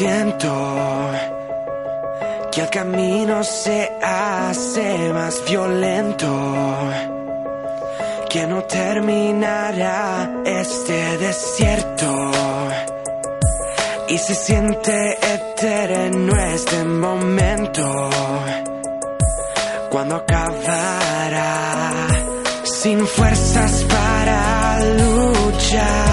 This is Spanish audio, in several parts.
Siento que el camino se hace más violento, que no terminará este desierto. Y se siente eterno este momento cuando acabará sin fuerzas para luchar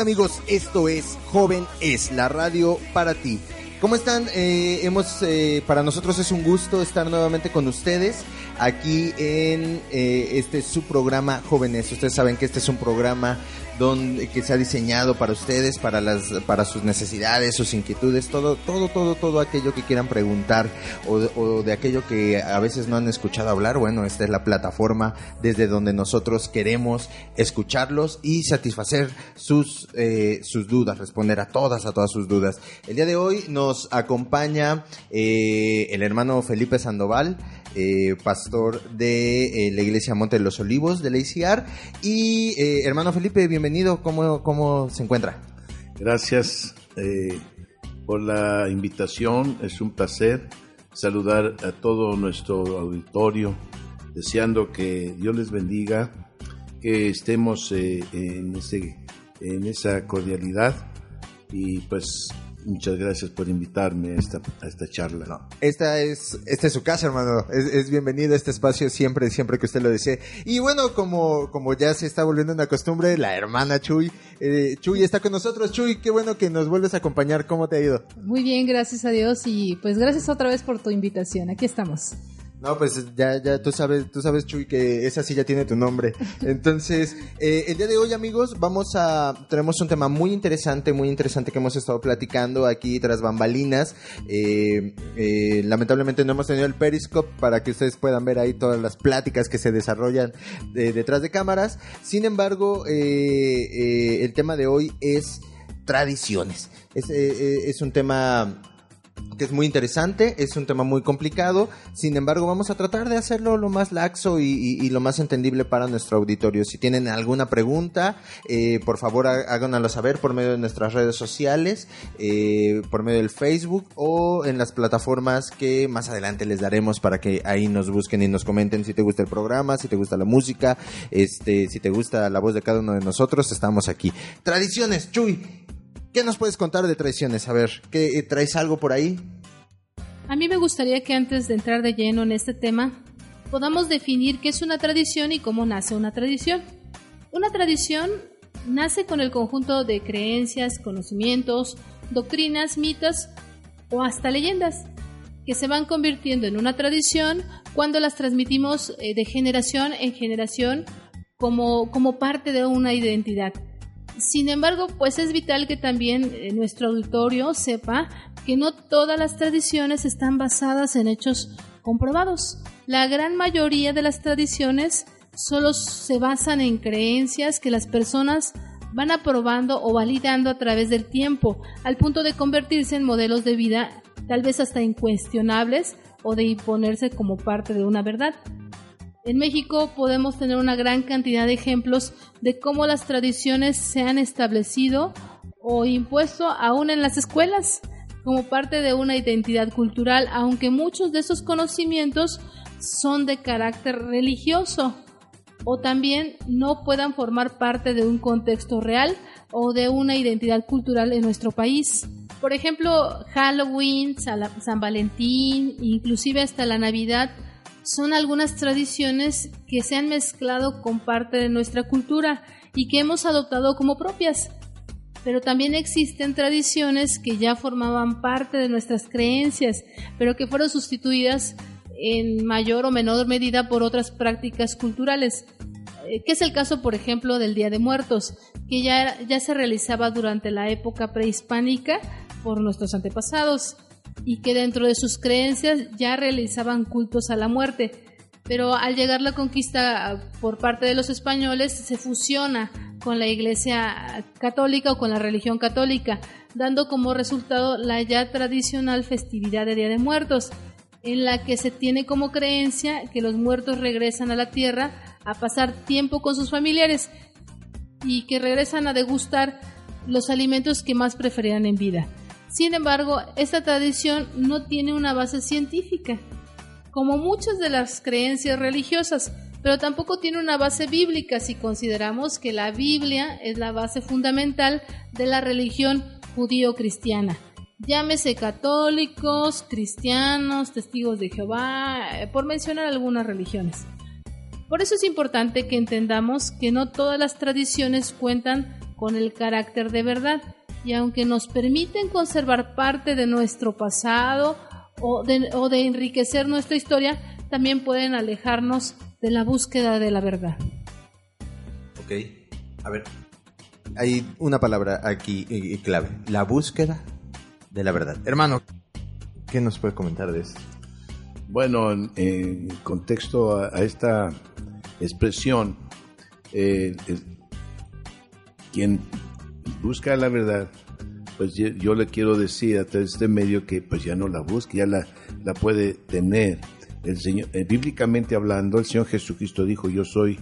amigos, esto es Joven es la radio para ti. ¿Cómo están? Eh, hemos, eh, para nosotros es un gusto estar nuevamente con ustedes aquí en eh, este su programa Jóvenes. Ustedes saben que este es un programa donde que se ha diseñado para ustedes, para las, para sus necesidades, sus inquietudes, todo, todo, todo, todo aquello que quieran preguntar o, o de aquello que a veces no han escuchado hablar. Bueno, esta es la plataforma desde donde nosotros queremos escucharlos y satisfacer sus, eh, sus dudas, responder a todas, a todas sus dudas. El día de hoy nos acompaña eh, el hermano Felipe Sandoval, eh, pastor de eh, la iglesia Monte de los Olivos de la ICR. Y hermano Felipe, bienvenido, ¿cómo, cómo se encuentra? Gracias por la invitación. Es un placer saludar a todo nuestro auditorio, deseando que Dios les bendiga, que estemos en, ese, en esa cordialidad y pues muchas gracias por invitarme a esta, a esta charla. Esta es, esta es su casa, hermano. Es, es bienvenido a este espacio siempre, siempre que usted lo desee. Y bueno, como, como ya se está volviendo una costumbre, la hermana Chuy, eh, Chuy está con nosotros. Chuy, qué bueno que nos vuelves a acompañar. ¿Cómo te ha ido? Muy bien, gracias a Dios y pues gracias otra vez por tu invitación. Aquí estamos. No, pues ya, ya tú sabes, tú sabes, Chuy, que esa sí ya tiene tu nombre. Entonces, eh, el día de hoy, amigos, vamos a, tenemos un tema muy interesante, muy interesante que hemos estado platicando aquí tras bambalinas. Eh, eh, lamentablemente no hemos tenido el Periscope para que ustedes puedan ver ahí todas las pláticas que se desarrollan de- detrás de cámaras. Sin embargo, eh, el tema de hoy es tradiciones. Es, es un tema que es muy interesante, es un tema muy complicado, sin embargo vamos a tratar de hacerlo lo más laxo y, lo más entendible para nuestro auditorio. Si tienen alguna pregunta, eh, por favor há- háganoslo saber por medio de nuestras redes sociales, eh, por medio del Facebook o en las plataformas que más adelante les daremos para que ahí nos busquen y nos comenten si te gusta el programa, si te gusta la música, este, si te gusta la voz de cada uno de nosotros, estamos aquí. Tradiciones, Chuy. ¿Qué nos puedes contar de tradiciones? A ver, ¿qué, eh, ¿traes algo por ahí? A mí me gustaría que antes de entrar de lleno en este tema, podamos definir qué es una tradición y cómo nace una tradición. Una tradición nace con el conjunto de creencias, conocimientos, doctrinas, mitos o hasta leyendas que se van convirtiendo en una tradición cuando las transmitimos eh, de generación en generación como, como parte de una identidad. Sin embargo, pues es vital que también eh, nuestro auditorio sepa que no todas las tradiciones están basadas en hechos comprobados. La gran mayoría de las tradiciones solo se basan en creencias que las personas van aprobando o validando a través del tiempo, al punto de convertirse en modelos de vida tal vez hasta incuestionables o de imponerse como parte de una verdad. En México podemos tener una gran cantidad de ejemplos de cómo las tradiciones se han establecido o impuesto aún en las escuelas como parte de una identidad cultural, aunque muchos de esos conocimientos son de carácter religioso o también no puedan formar parte de un contexto real o de una identidad cultural en nuestro país. Por ejemplo, Halloween, San Valentín, inclusive hasta la Navidad, son algunas tradiciones que se han mezclado con parte de nuestra cultura y que hemos adoptado como propias. pero también existen tradiciones que ya formaban parte de nuestras creencias, pero que fueron sustituidas en mayor o menor medida por otras prácticas culturales, eh, que es el caso, por ejemplo, del Día de Muertos, que ya, ya se realizaba durante la época prehispánica por nuestros antepasados y que dentro de sus creencias ya realizaban cultos a la muerte. Pero al llegar la conquista por parte de los españoles se fusiona con la Iglesia católica o con la religión católica, dando como resultado la ya tradicional festividad de Día de Muertos, en la que se tiene como creencia que los muertos regresan a la tierra a pasar tiempo con sus familiares y que regresan a degustar los alimentos que más preferían en vida. Sin embargo, esta tradición no tiene una base científica, como muchas de las creencias religiosas, pero tampoco tiene una base bíblica si consideramos que la Biblia es la base fundamental de la religión judío-cristiana. Llámese católicos, cristianos, testigos de Jehová, eh, por mencionar algunas religiones. Por eso es importante que entendamos que no todas las tradiciones cuentan con el carácter de verdad y aunque nos permiten conservar parte de nuestro pasado o de, o de enriquecer nuestra historia, también pueden alejarnos de la búsqueda de la verdad. Ok, a ver. Hay una palabra aquí eh, clave, la búsqueda de la verdad. Hermano, ¿qué nos puede comentar de eso? Bueno, en, en contexto a, a, esta expresión, eh, eh, quien busca la verdad, pues yo, le quiero decir a través de este medio que pues ya no la busque, ya la, la puede tener el Señor, eh, bíblicamente hablando, el Señor Jesucristo dijo, yo soy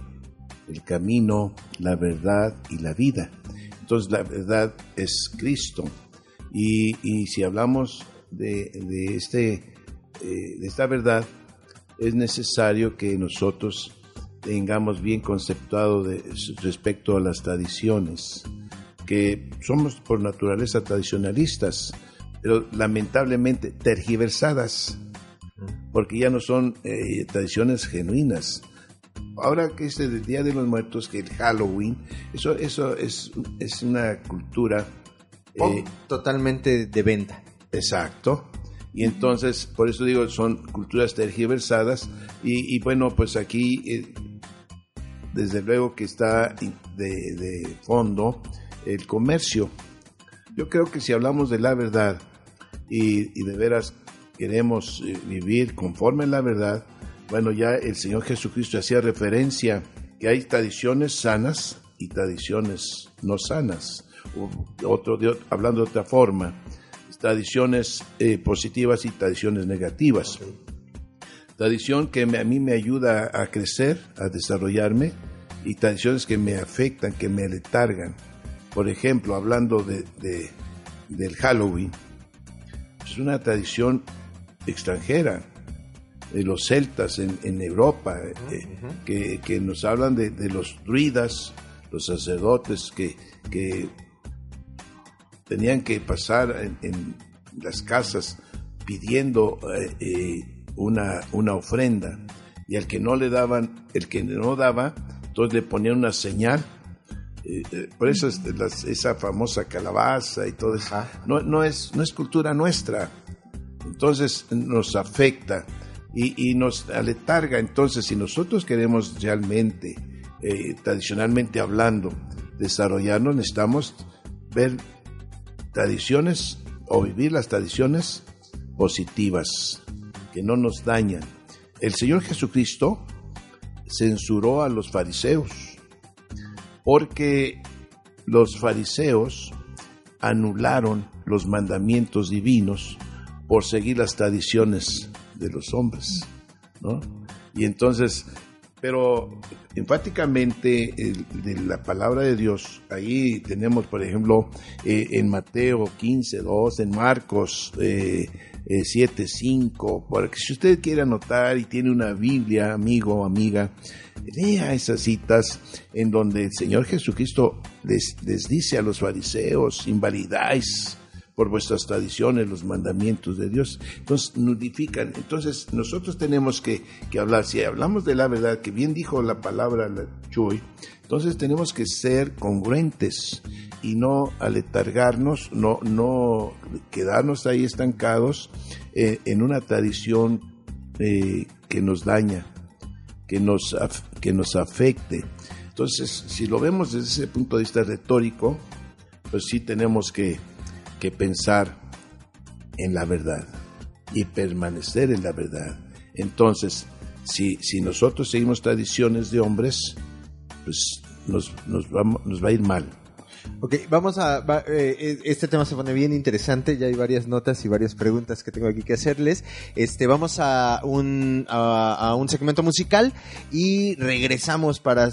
el camino, la verdad y la vida. Entonces la verdad es Cristo. Y, y si hablamos de, de este, eh, de esta verdad, es necesario que nosotros tengamos bien conceptuado de, respecto a las tradiciones, que somos por naturaleza tradicionalistas, pero lamentablemente tergiversadas porque ya no son eh, tradiciones genuinas. Ahora que es el Día de los Muertos, que el Halloween, eso, eso es, es una cultura... Eh, totalmente de venta. Exacto. Y entonces, por eso digo, son culturas tergiversadas. Y, y bueno, pues aquí, eh, desde luego que está de, de fondo el comercio. Yo creo que si hablamos de la verdad y, de veras queremos eh, vivir conforme a la verdad, bueno, ya el Señor Jesucristo hacía referencia que hay tradiciones sanas y tradiciones no sanas. Otro, hablando de otra forma, tradiciones eh, positivas y tradiciones negativas. Tradición que a mí me ayuda a crecer, a desarrollarme, y tradiciones que me afectan, que me letargan. Por ejemplo, hablando de, de, del Halloween, es una tradición extranjera, de los celtas en, en Europa, eh, que, que, nos hablan de, de, los druidas, los sacerdotes que, que tenían que pasar en, en las casas pidiendo eh, eh, una, una ofrenda y al que no le daban, el que no daba, entonces le ponían una señal eh, por eso es las, esa famosa calabaza y todo eso, no, no, es, no es cultura nuestra, entonces nos afecta y, y, nos aletarga. Entonces, si nosotros queremos realmente, eh, tradicionalmente hablando, desarrollarnos, necesitamos ver tradiciones o vivir las tradiciones positivas que no nos dañan. El Señor Jesucristo censuró a los fariseos porque los fariseos anularon los mandamientos divinos por seguir las tradiciones de los hombres, ¿no? Y entonces, pero enfáticamente de la palabra de Dios, ahí tenemos, por ejemplo, eh, en Mateo 15, 2, en Marcos eh, eh, 7, 5, para que si usted quiere anotar y tiene una Biblia, amigo o amiga, lea esas citas en donde el Señor Jesucristo les, les dice a los fariseos, invalidáis por vuestras tradiciones, los mandamientos de Dios. Entonces, nudifican. Entonces, nosotros tenemos que, que hablar. Si hablamos de la verdad, que bien dijo la palabra la Chuy, entonces tenemos que ser congruentes. Y no aletargarnos, no, no quedarnos ahí estancados eh, en una tradición eh, que nos daña, que nos, que nos afecte. Entonces, si lo vemos desde ese punto de vista retórico, pues sí tenemos que, que pensar en la verdad y permanecer en la verdad. Entonces, si, si nosotros seguimos tradiciones de hombres, pues nos, nos, vamos, nos va a ir mal. Ok, vamos a... Eh, e, este tema se pone bien interesante, ya hay varias notas y varias preguntas que tengo aquí que hacerles. Este, vamos a un, a, un segmento musical y regresamos para,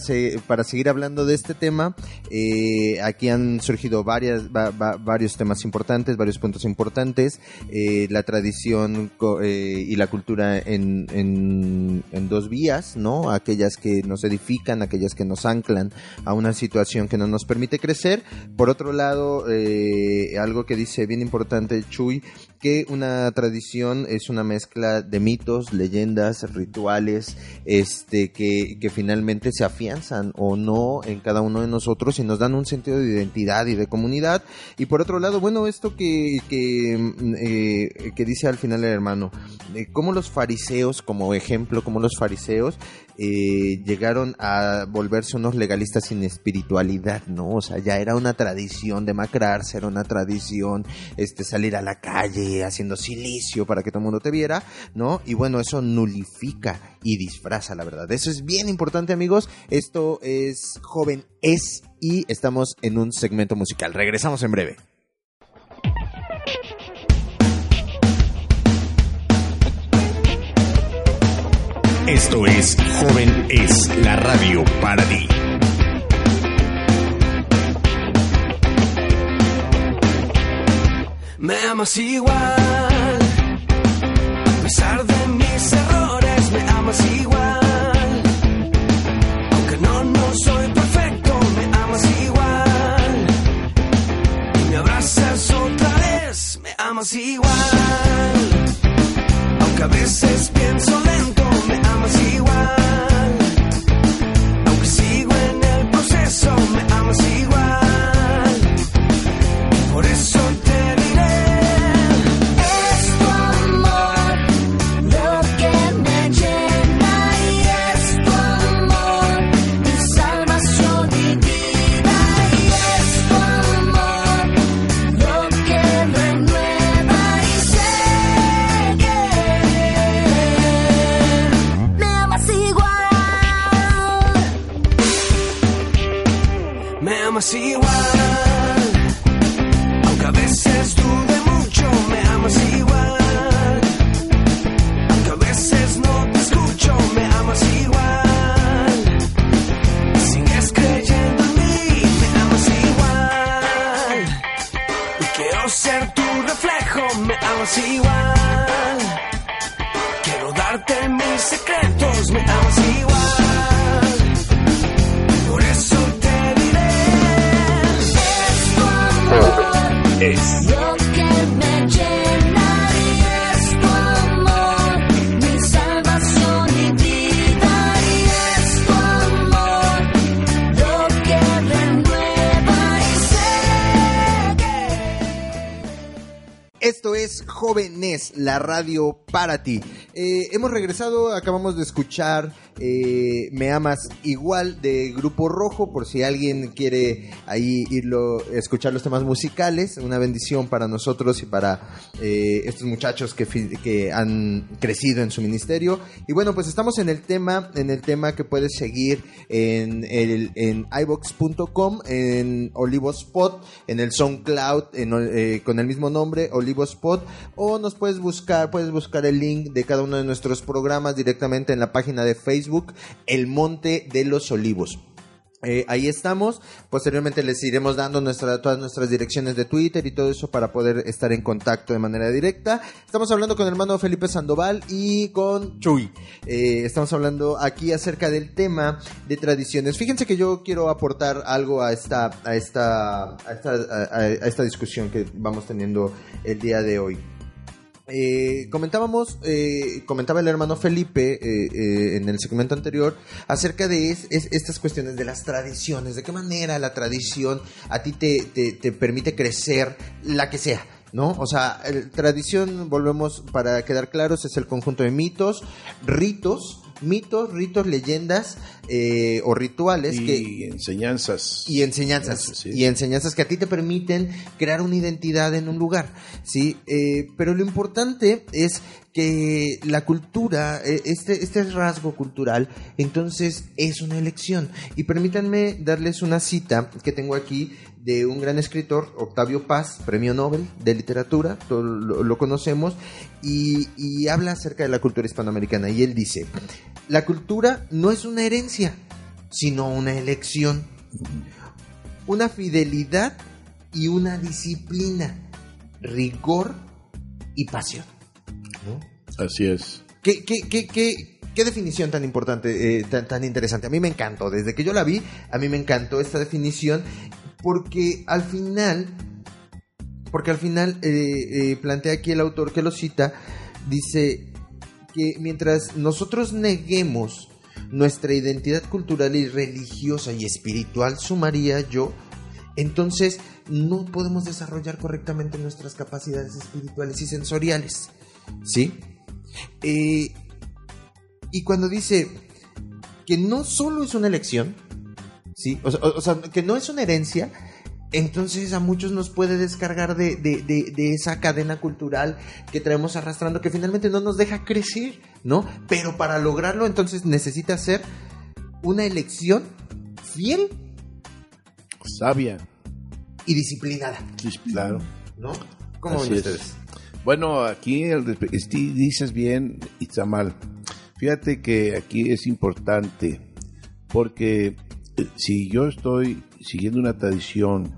para seguir hablando de este tema. Eh, aquí han surgido varias, varios temas importantes, varios puntos importantes. Eh, la tradición y la cultura en, en dos vías, ¿no? Aquellas que nos edifican, aquellas que nos anclan a una situación que no nos permite crecer por otro lado, eh, algo que dice bien importante Chuy, que una tradición es una mezcla de mitos, leyendas, rituales, este, que, que finalmente se afianzan o no en cada uno de nosotros y nos dan un sentido de identidad y de comunidad. Y por otro lado, bueno, esto que, que, eh, que dice al final el hermano, eh, como los fariseos, como ejemplo, como los fariseos, eh, llegaron a volverse unos legalistas sin espiritualidad, ¿no? O sea, ya era una tradición demacrarse, era una tradición este, salir a la calle haciendo silicio para que todo el mundo te viera, ¿no? Y bueno, eso nulifica y disfraza la verdad. Eso es bien importante, amigos. Esto es Joven Es y estamos en un segmento musical. Regresamos en breve. Esto es Joven es la radio para ti. Me amas igual, a pesar de mis errores, me amas igual. Aunque no, no soy perfecto, me amas igual. Y me abrazas otra vez, me amas igual. Aunque a veces pienso para ti. Eh, hemos regresado, acabamos de escuchar eh, Me Amas Igual de Grupo Rojo, por si alguien quiere ahí irlo, escuchar los temas musicales. Una bendición para nosotros y para eh, estos muchachos que, que han crecido en su ministerio. Y bueno, pues estamos en el tema, en el tema que puedes seguir en, el, en iVox.com, en Olivospot, en el SoundCloud, en, con el mismo nombre, Olivospot, o nos puedes buscar, puedes buscar el link de cada uno de nuestros programas directamente en la página de Facebook, El Monte de los Olivos. Eh, ahí estamos. Posteriormente les iremos dando nuestra, todas nuestras direcciones de Twitter y todo eso para poder estar en contacto de manera directa. Estamos hablando con el hermano Felipe Sandoval y con Chuy. Eh, estamos hablando aquí acerca del tema de tradiciones. Fíjense que yo quiero aportar algo a esta, a esta, a esta, discusión que vamos teniendo el día de hoy. Eh, comentábamos, eh, comentaba el hermano Felipe eh, eh, en el segmento anterior acerca de es- es- estas cuestiones de las tradiciones, de qué manera la tradición a ti te, te- te permite crecer, la que sea. ¿No? O sea, tradición, volvemos para quedar claros, es el conjunto de mitos, ritos, mitos, ritos, leyendas eh, o rituales y que, enseñanzas. y enseñanzas Sí. y enseñanzas que a ti te permiten crear una identidad en un lugar sí Eh, pero lo importante es que la cultura eh, este este rasgo cultural entonces es una elección y permítanme darles una cita que tengo aquí de un gran escritor, Octavio Paz, premio Nobel de literatura, todos lo, conocemos, y habla acerca de la cultura hispanoamericana. Y él dice, la cultura no es una herencia, sino una elección una fidelidad y una disciplina, rigor y pasión. Así es. ¿Qué, qué, qué, qué, qué definición tan importante, eh, tan, tan interesante? A mí me encantó, desde que yo la vi, a mí me encantó esta definición, porque al final, porque al final eh, eh, plantea aquí el autor que lo cita, dice que mientras nosotros neguemos nuestra identidad cultural y religiosa y espiritual, sumaría yo, entonces no podemos desarrollar correctamente nuestras capacidades espirituales y sensoriales. ¿Sí? Eh, y cuando dice que no solo es una elección, ¿sí? O sea, o- o sea, que no es una herencia, entonces a muchos nos puede descargar de, de- de- de esa cadena cultural que traemos arrastrando que finalmente no nos deja crecer, ¿no? Pero para lograrlo entonces necesita ser una elección fiel Sabia. y disciplinada, Sí, claro. ¿no? ¿Cómo ven es. Bueno, aquí el dices bien y está mal. Fíjate que aquí es importante porque eh, si yo estoy siguiendo una tradición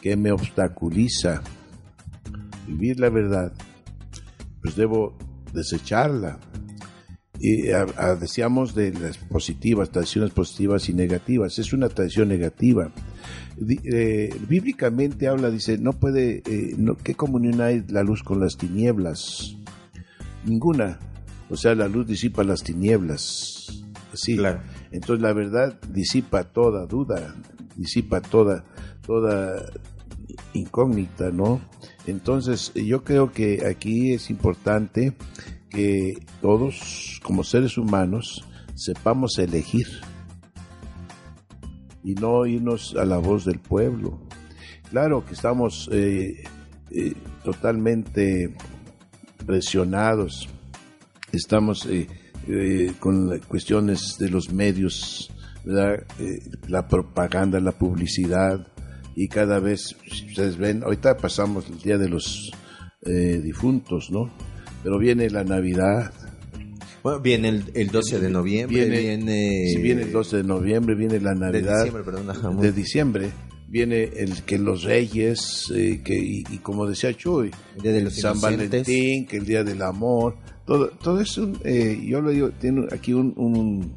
que me obstaculiza vivir la verdad, pues debo desecharla. Y ah, decíamos de las positivas, tradiciones positivas y negativas. Es una tradición negativa. Eh, bíblicamente habla, dice, no puede, eh, no, ¿qué comunión hay la luz con las tinieblas? Ninguna. O sea, la luz disipa las tinieblas. Así. Claro. Entonces la verdad disipa toda duda, disipa toda, toda incógnita, ¿no? Entonces yo creo que aquí es importante que todos como seres humanos sepamos elegir y no irnos a la voz del pueblo. Claro que estamos eh, eh, totalmente presionados, estamos eh, eh, con cuestiones de los medios. Eh, la propaganda, la publicidad, y cada vez, ustedes ven, ahorita pasamos el Día de los Difuntos, ¿no? Pero viene la Navidad, Bueno, viene el, el 12 de noviembre, viene, viene... viene el 12 de noviembre, viene la de Navidad diciembre, perdón, de diciembre, viene el que los reyes, eh, que, y, y como decía Chuy, de los San. Valentín, que el Día del Amor, todo, todo es un, eh, yo lo digo, tiene aquí un, un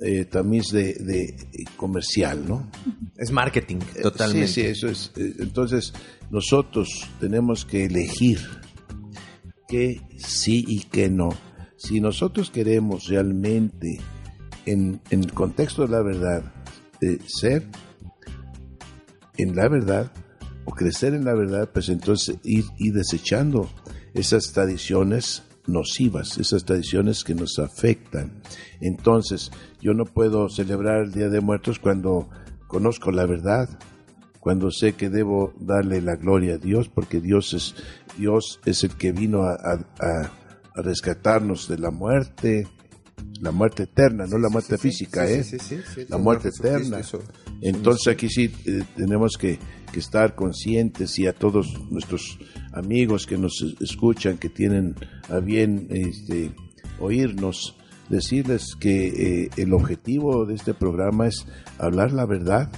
eh, tamiz de, de, eh, comercial, ¿no? Es marketing, totalmente. Sí, sí, eso es. eh, Entonces, nosotros tenemos que elegir qué sí y qué no. Si nosotros queremos realmente, en, el contexto de la verdad, eh, ser en la verdad o crecer en la verdad, pues entonces ir, desechando esas tradiciones nocivas, esas tradiciones que nos afectan. Entonces, yo no puedo celebrar el Día de Muertos cuando conozco la verdad, cuando sé que debo darle la gloria a Dios, porque Dios es, Dios es el que vino a- a rescatarnos de la muerte, la muerte eterna, no la muerte física, ¿eh? la muerte eterna. Entonces aquí sí eh, tenemos que, que estar conscientes y a todos nuestros amigos que nos es- escuchan, que tienen a bien este, oírnos, decirles que eh, el objetivo de este programa es hablar la verdad,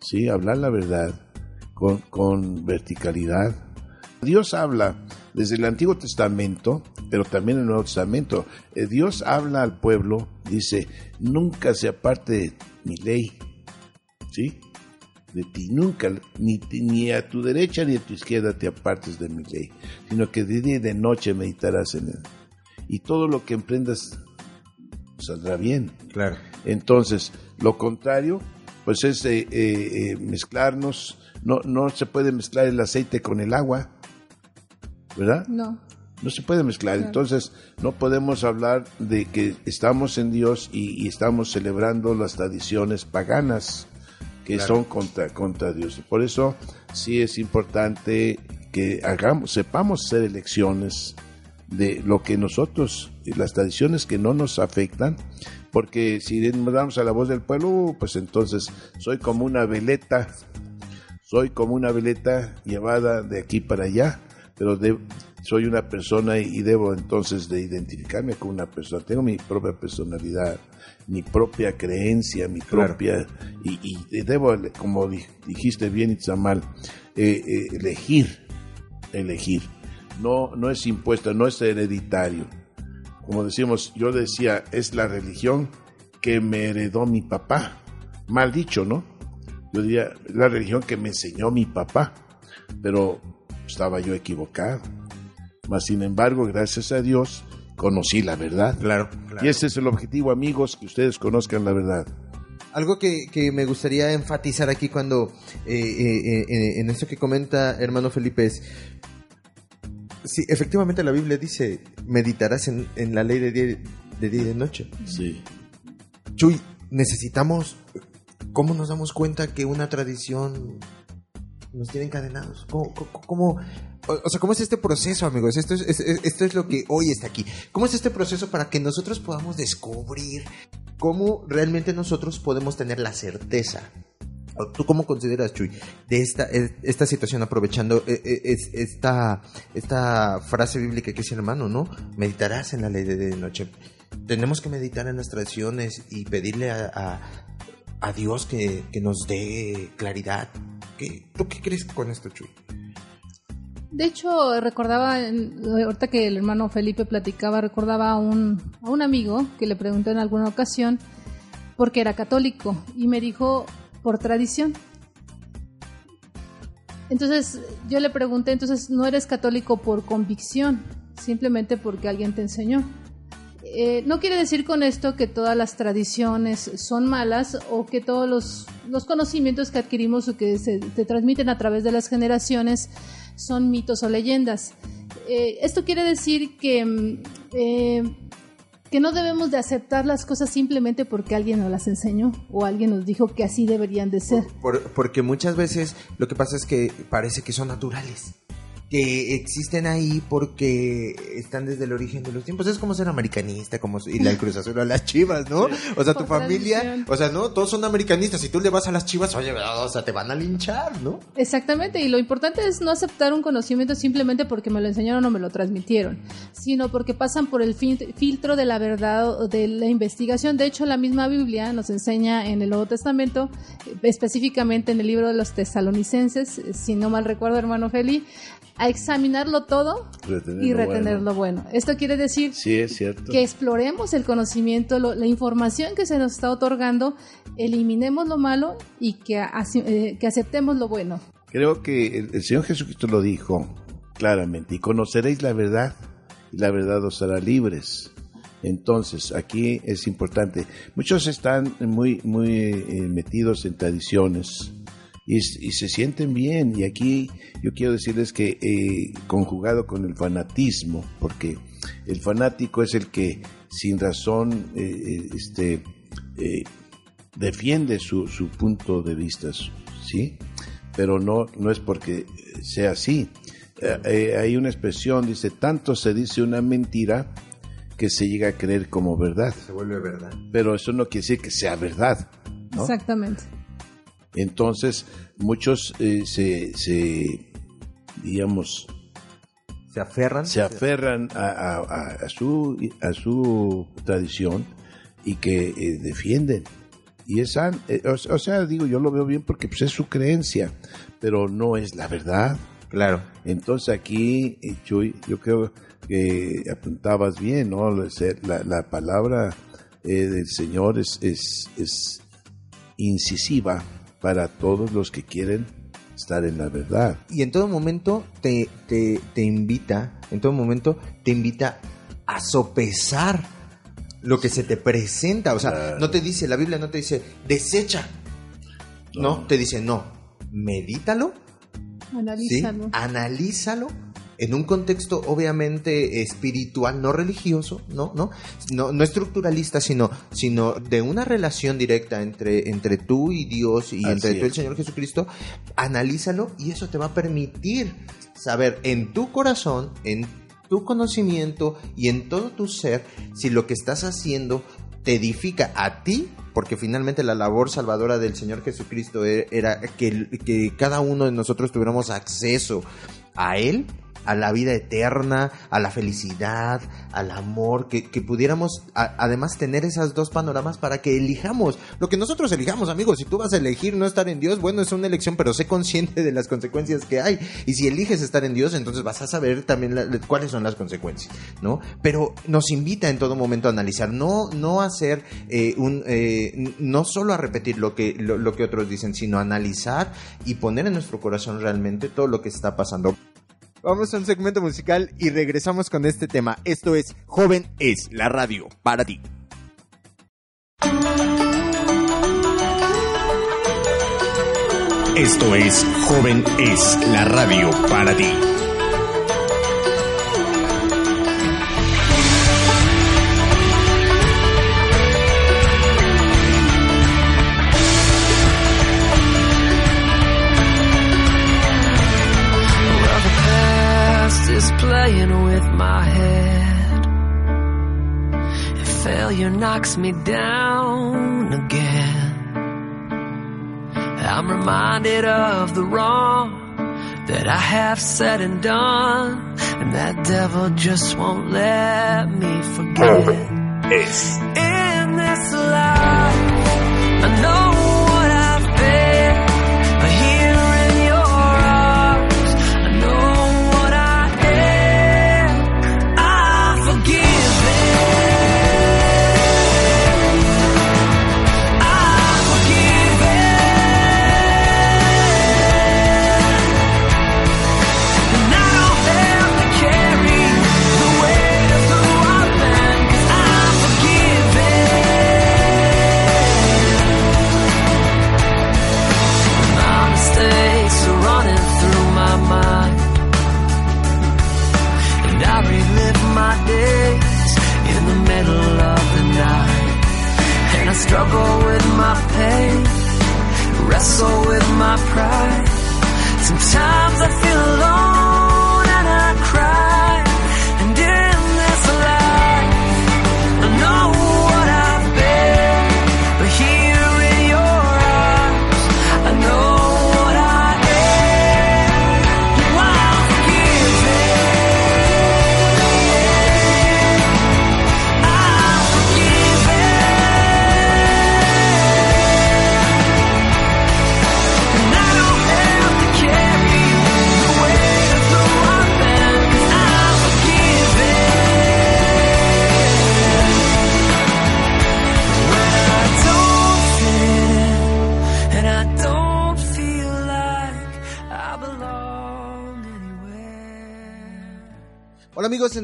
sí, hablar la verdad con, con verticalidad. Dios habla desde el Antiguo Testamento, pero también en el Nuevo Testamento. Eh, Dios habla al pueblo, dice, nunca se aparte mi ley, ¿sí? de ti. Nunca, ni, ni a tu derecha ni a tu izquierda te apartes de mi ley, sino que de día y de noche meditarás en él. Y todo lo que emprendas saldrá bien. Claro. Entonces, lo contrario, pues es eh, eh, mezclarnos. No, no se puede mezclar el aceite con el agua, ¿verdad? No. No se puede mezclar. Claro. Entonces, no podemos hablar de que estamos en Dios y, y estamos celebrando las tradiciones paganas que Claro. son contra, contra Dios. Por eso, sí es importante que hagamos, sepamos hacer elecciones de lo que nosotros, las tradiciones que no nos afectan, porque si nos damos a la voz del pueblo, pues entonces soy como una veleta, soy como una veleta llevada de aquí para allá, pero de- soy una persona y debo entonces de identificarme con una persona. Tengo mi propia personalidad, mi propia creencia, mi Claro. propia... Y, y debo, como di- dijiste bien, Itzamal, eh, eh, elegir, elegir. No, no es impuesto, no es hereditario. Como decimos, yo decía, es la religión que me heredó mi papá. Mal dicho, ¿no? Yo diría, la religión que me enseñó mi papá. Pero estaba yo equivocado. Mas, sin embargo, gracias a Dios, conocí la verdad. Claro, claro. Y ese es el objetivo, amigos, que ustedes conozcan la verdad. Algo que, que me gustaría enfatizar aquí cuando eh, eh, eh, en esto que comenta hermano Felipe es, sí, efectivamente la Biblia dice, meditarás en, en la ley de día, de día y de noche. Sí. Chuy, necesitamos, ¿cómo nos damos cuenta que una tradición nos tiene encadenados? ¿Cómo, cómo- o, sea, ¿cómo es este proceso, amigos? Esto es, es- es- esto es lo que hoy está aquí. ¿Cómo es este proceso para que nosotros podamos descubrir cómo realmente nosotros podemos tener la certeza? ¿O ¿Tú cómo consideras, Chuy, de esta, es- esta situación, aprovechando eh, es- esta, esta frase bíblica que dice hermano, ¿no? Meditarás en la ley de noche. Tenemos que meditar en las tradiciones y pedirle a, a- a Dios que, que nos dé claridad. ¿Qué, ¿Tú qué crees con esto, Chuy? De hecho, recordaba, ahorita que el hermano Felipe platicaba, recordaba a un, a un amigo que le pregunté en alguna ocasión porque era católico y me dijo por tradición. Entonces yo le pregunté, entonces no eres católico por convicción, simplemente porque alguien te enseñó. Eh, no quiere decir con esto que todas las tradiciones son malas o que todos los, los conocimientos que adquirimos o que se te transmiten a través de las generaciones son mitos o leyendas. Eh, esto quiere decir que, mm, eh, que no debemos de aceptar las cosas simplemente porque alguien nos las enseñó o alguien nos dijo que así deberían de ser. Por- porque muchas veces lo que pasa es que parece que son naturales. Que existen ahí porque están desde el origen de los tiempos. Es como ser americanista, como y la Cruz Azul a las chivas, ¿no? O sea, tu Por familia, tradición. o sea, no, todos son americanistas. Si tú le vas a las chivas, oye, o sea, te van a linchar, ¿no? Exactamente, y lo importante es no aceptar un conocimiento simplemente porque me lo enseñaron o me lo transmitieron, sino porque pasan por el fil- filtro de la verdad o de la investigación. De hecho, la misma Biblia nos enseña en el Nuevo Testamento, eh, específicamente en el libro de los tesalonicenses, eh, si no mal recuerdo, hermano Feli, a examinarlo todo Retener y retener lo bueno. Esto quiere decir Sí, es cierto. que exploremos el conocimiento, lo- la información que se nos está otorgando, eliminemos lo malo y que, eh, que aceptemos lo bueno. Creo que el, el Señor Jesucristo lo dijo claramente, y conoceréis la verdad, y la verdad os hará libres. Entonces, aquí es importante. Muchos están muy, muy eh, metidos en tradiciones y, se sienten bien. Y aquí yo quiero decirles que eh, conjugado con el fanatismo, porque el fanático es el que sin razón eh, eh, este, eh, defiende su, su punto de vista, ¿sí? Pero no, no es porque sea así. Eh, eh, hay una expresión, dice, tanto se dice una mentira que se llega a creer como verdad. Se vuelve verdad. Pero eso no quiere decir que sea verdad. ¿no? Exactamente. Entonces, muchos eh, se, se, digamos, Se aferran. se aferran a, a- a- a su, a su tradición y que eh, defienden. Y esa, eh, o, o sea, digo, yo lo veo bien porque pues, es su creencia, pero no es la verdad. Claro. Entonces aquí, eh, Chuy, yo creo que apuntabas bien, ¿no? La, la- la palabra eh, del Señor es, es, es incisiva para todos los que quieren estar en la verdad. Y en todo momento te, te, te invita, en todo momento te invita a sopesar lo que se te presenta. O sea, Claro. no te dice, la Biblia no te dice, desecha. No, No. te dice, no, medítalo, ¿sí? Analízalo. En un contexto obviamente espiritual, no religioso, no, no, no, no estructuralista, sino, sino de una relación directa entre, entre tú y Dios y Así entre tú y el. Señor Jesucristo, analízalo y eso te va a permitir saber en tu corazón, en tu conocimiento y en todo tu ser si lo que estás haciendo te edifica a ti, porque finalmente la labor salvadora del Señor Jesucristo e- era que, que cada uno de nosotros tuviéramos acceso a Él, a la vida eterna, a la felicidad, al amor, que, que pudiéramos además tener esas dos panoramas para que elijamos lo que nosotros elijamos, amigos. Si tú vas a elegir no estar en Dios, bueno, es una elección, pero sé consciente de las consecuencias que hay. Y si eliges estar en Dios, entonces vas a saber también la- cuáles son las consecuencias, ¿no? Pero nos invita en todo momento a analizar, no, no hacer eh, un, eh, no solo a repetir lo que, lo, lo que otros dicen, sino analizar y poner en nuestro corazón realmente todo lo que está pasando. Vamos a un segmento musical y regresamos con este tema. Esto es Joven es la radio para ti. Esto es Joven es la radio para ti. My head. And failure knocks me down again. I'm reminded of the wrong that I have said and done. And that devil just won't let me forget. Es In this life, wrestle with my pride. Sometimes I feel alone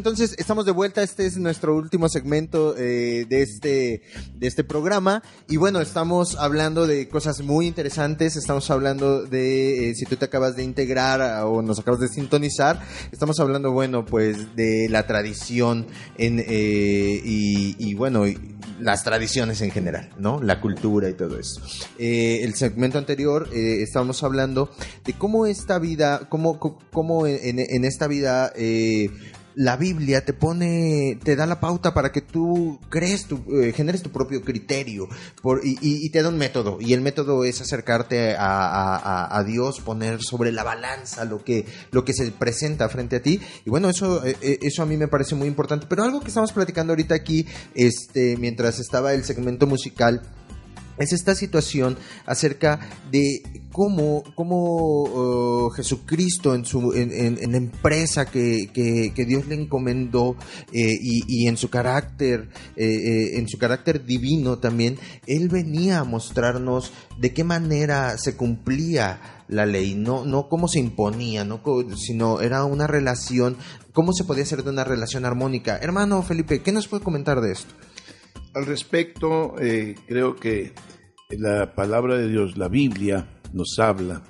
entonces estamos de vuelta. Este es nuestro último segmento eh, de este de este programa y bueno estamos hablando de cosas muy interesantes. Estamos hablando de eh, si tú te acabas de integrar a- o nos acabas de sintonizar, estamos hablando bueno pues de la tradición eh, y, y, bueno las tradiciones en general, ¿no? La cultura y todo eso. El segmento anterior estábamos hablando de cómo esta vida, cómo, cómo- en, en esta vida la Biblia te pone, te da la pauta para que tú crees, tu, eh, generes tu propio criterio por, y, y- y te da un método. Y el método es acercarte a, a- a- Dios, poner sobre la balanza lo que, lo que se presenta frente a ti. Y bueno, eso, eh, eh, eso a mí me parece muy importante. Pero algo que estamos platicando ahorita aquí, este, mientras estaba el segmento musical, es esta situación acerca de cómo, cómo uh, Jesucristo en su en, en- la empresa que, que- Dios le encomendó eh, y, y en su carácter eh, eh, en su carácter divino también él venía a mostrarnos de qué manera se cumplía la ley no no cómo se imponía no sino era una relación cómo se podía hacer de una relación armónica. Hermano Felipe qué nos puede comentar de esto Al respecto, eh, creo que la palabra de Dios, la Biblia, nos habla.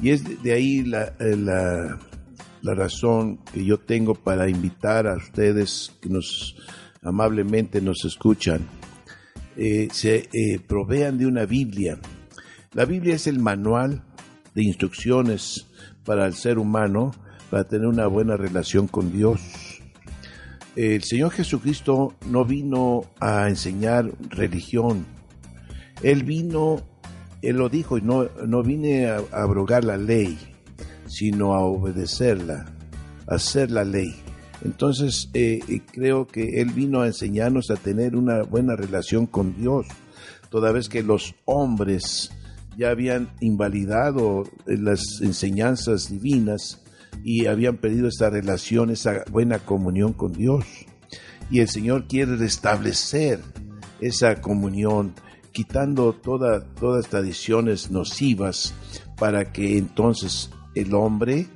Y es de, ahí la, eh, la- la razón que yo tengo para invitar a ustedes que nos amablemente nos escuchan, eh, se eh, provean de una Biblia. La Biblia es el manual de instrucciones para el ser humano para tener una buena relación con Dios el Señor Jesucristo no vino a enseñar religión. Él vino, Él lo dijo, no, no vine a, abrogar la ley, sino a obedecerla, a hacer la ley. Entonces, eh, creo que Él vino a enseñarnos a tener una buena relación con Dios, toda vez que los hombres ya habían invalidado las enseñanzas divinas y habían perdido esa relación, esa buena comunión con Dios. Y el Señor quiere restablecer esa comunión, quitando toda, todas tradiciones nocivas para que entonces el hombre,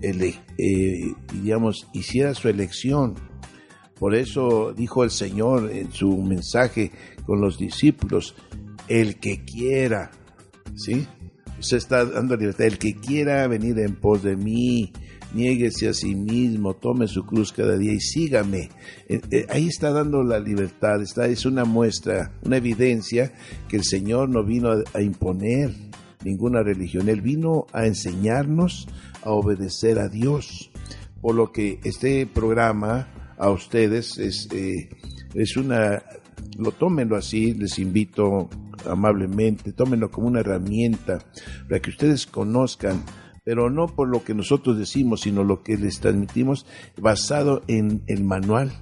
ele- eh, digamos, hiciera su elección. Por eso dijo el Señor en su mensaje con los discípulos, el que quiera, ¿sí? Usted está dando libertad. El que quiera venir en pos de mí, niéguese a sí mismo, tome su cruz cada día y sígame. Eh, eh, ahí está dando la libertad. Está, es una muestra, una evidencia que el Señor no vino a, a imponer ninguna religión. Él vino a enseñarnos a obedecer a Dios. Por lo que este programa a ustedes es, eh, es una lo tómenlo así, les invito amablemente, tómenlo como una herramienta para que ustedes conozcan, pero no por lo que nosotros decimos, sino lo que les transmitimos basado en el manual,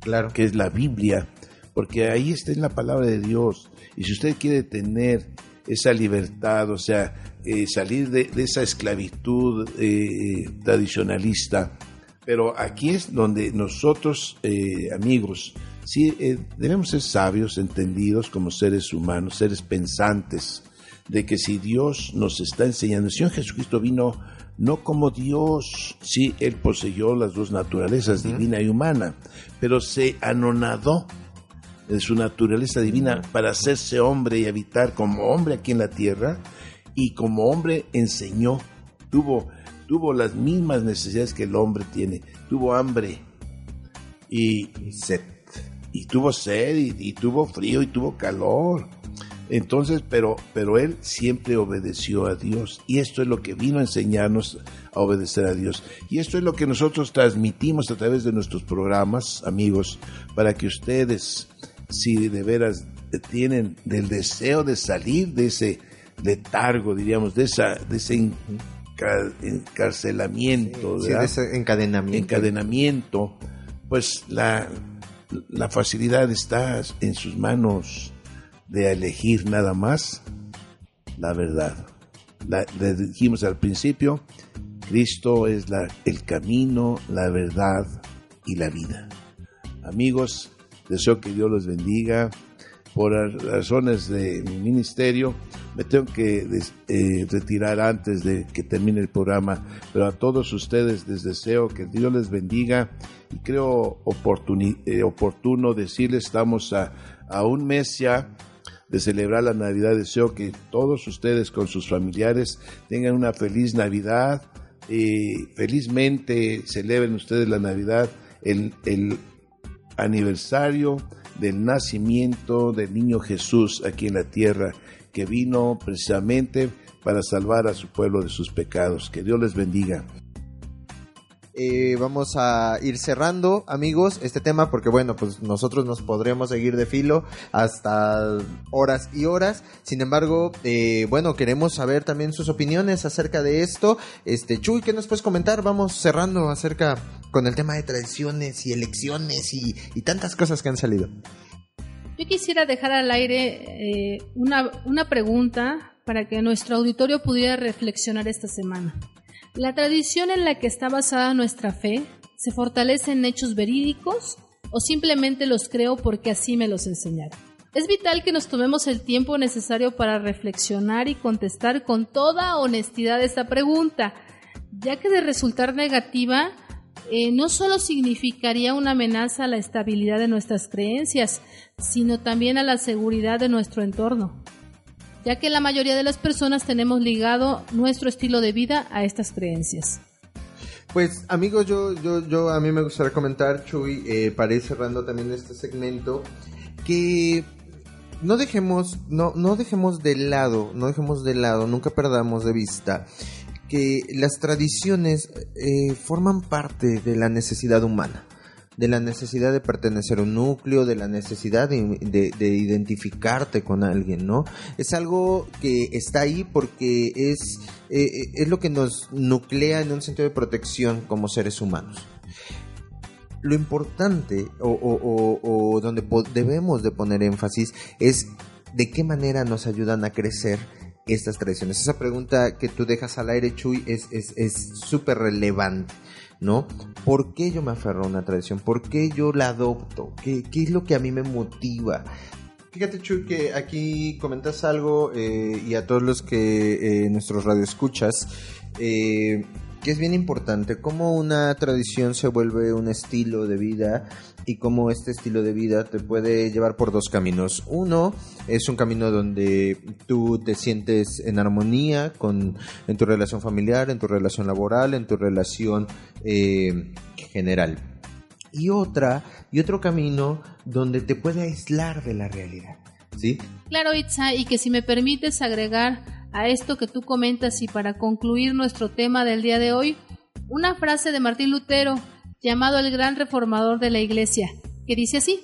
claro que es la Biblia, porque ahí está en la palabra de Dios. Y si usted quiere tener esa libertad, o sea, eh, salir de, de esa esclavitud eh, tradicionalista, pero aquí es donde nosotros, eh, amigos, sí eh, debemos ser sabios, entendidos como seres humanos, seres pensantes, de que si Dios nos está enseñando, el Señor Jesucristo vino no como Dios, sí, Él poseyó las dos naturalezas, divina y humana, pero se anonadó de su naturaleza divina para hacerse hombre y habitar como hombre aquí en la tierra, y como hombre enseñó, tuvo, tuvo las mismas necesidades que el hombre tiene, tuvo hambre y, Sed. Y tuvo sed y, y tuvo frío y tuvo calor. Entonces, pero, pero él siempre obedeció a Dios y esto es lo que vino a enseñarnos a obedecer a Dios. Y esto es lo que nosotros transmitimos a través de nuestros programas, amigos, para que ustedes, si de veras tienen del deseo de salir de ese letargo, diríamos, de, esa, de ese enca- encarcelamiento, Sí, de ese encadenamiento. encadenamiento, pues la, la facilidad está en sus manos de elegir nada más la verdad. La, le dijimos al principio, Cristo es la, el camino, la verdad y la vida. Amigos, deseo que Dios los bendiga. Por razones de mi ministerio, me tengo que eh, retirar antes de que termine el programa, pero a todos ustedes les deseo que Dios les bendiga y creo eh, oportuno decirles, estamos a, un mes ya de celebrar la Navidad. Deseo que todos ustedes con sus familiares tengan una feliz Navidad. y felizmente celebren ustedes la Navidad, el aniversario del nacimiento del niño Jesús aquí en la tierra, que vino precisamente para salvar a su pueblo de sus pecados. Que Dios les bendiga. Eh, vamos a ir cerrando, amigos, este tema porque, bueno, pues nosotros nos podremos seguir de filo hasta horas y horas. Sin embargo, eh, bueno, queremos saber también sus opiniones acerca de esto. Este, Chuy, ¿qué nos puedes comentar? Vamos cerrando acerca con el tema de tradiciones y elecciones y, tantas cosas que han salido. Yo quisiera dejar al aire eh, una, una pregunta para que nuestro auditorio pudiera reflexionar esta semana. ¿La tradición en la que está basada nuestra fe se fortalece en hechos verídicos o simplemente los creo porque así me los enseñaron? Es vital que nos tomemos el tiempo necesario para reflexionar y contestar con toda honestidad esta pregunta, ya que de resultar negativa, eh, no solo significaría una amenaza a la estabilidad de nuestras creencias, sino también a la seguridad de nuestro entorno, ya que la mayoría de las personas tenemos ligado nuestro estilo de vida a estas creencias. Pues amigos, yo, yo, yo a mí me gustaría comentar, Chuy, eh, para ir cerrando también este segmento, que no dejemos, no, no dejemos de lado, no dejemos de lado, nunca perdamos de vista que las tradiciones eh, forman parte de la necesidad humana, de la necesidad de pertenecer a un núcleo, de la necesidad de, de- de identificarte con alguien, ¿no? Es algo que está ahí porque es, eh, eh, es lo que nos nuclea en un sentido de protección como seres humanos lo importante o, o- o- donde debemos de poner énfasis es de qué manera nos ayudan a crecer estas tradiciones. Esa pregunta que tú dejas al aire, Chuy, es es- es súper relevante, ¿no? ¿Por qué yo me aferro a una tradición? ¿Por qué yo la adopto? ¿Qué, qué es lo que a mí me motiva? Fíjate, Chuy, que aquí comentas algo eh, y a todos los que eh, nuestros radioescuchas, eh, que es bien importante, cómo una tradición se vuelve un estilo de vida y cómo este estilo de vida te puede llevar por dos caminos. Uno es un camino donde tú te sientes en armonía con, en tu relación familiar, en tu relación laboral, en tu relación eh, general y otra y otro camino donde te puede aislar de la realidad, ¿sí? Claro, Itza, y que si me permites agregar a esto que tú comentas y para concluir nuestro tema del día de hoy, una frase de Martín Lutero, llamado el gran reformador de la Iglesia, que dice así,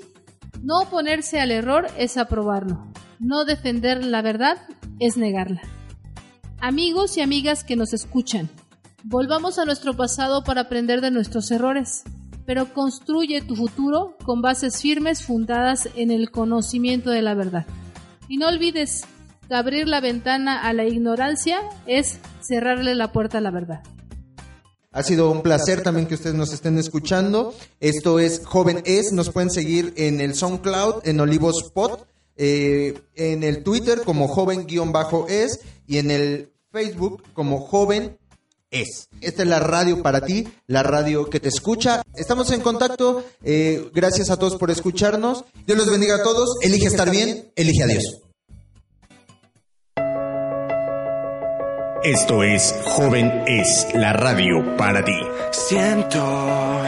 no oponerse al error es aprobarlo, no defender la verdad es negarla. Amigos y amigas que nos escuchan, volvamos a nuestro pasado para aprender de nuestros errores, pero construye tu futuro con bases firmes fundadas en el conocimiento de la verdad. Y no olvides abrir la ventana a la ignorancia es cerrarle la puerta a la verdad. Ha sido un placer también que ustedes nos estén escuchando. Esto es Joven Es. Nos pueden seguir en el SoundCloud, en Olivos Pod, eh, en el Twitter como Joven-Es y en el Facebook como Joven Es. Esta es la radio para ti, la radio que te escucha. Estamos en contacto. eh, gracias a todos por escucharnos. Dios los bendiga a todos. Elige estar bien, elige a Dios. Esto es Joven es la radio para ti. Siento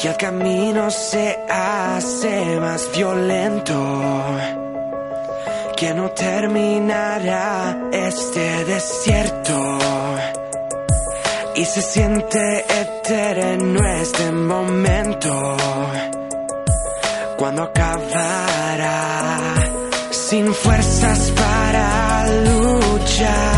que el camino se hace más violento, que no terminará este desierto y se siente eterno este momento cuando acabará sin fuerzas para luchar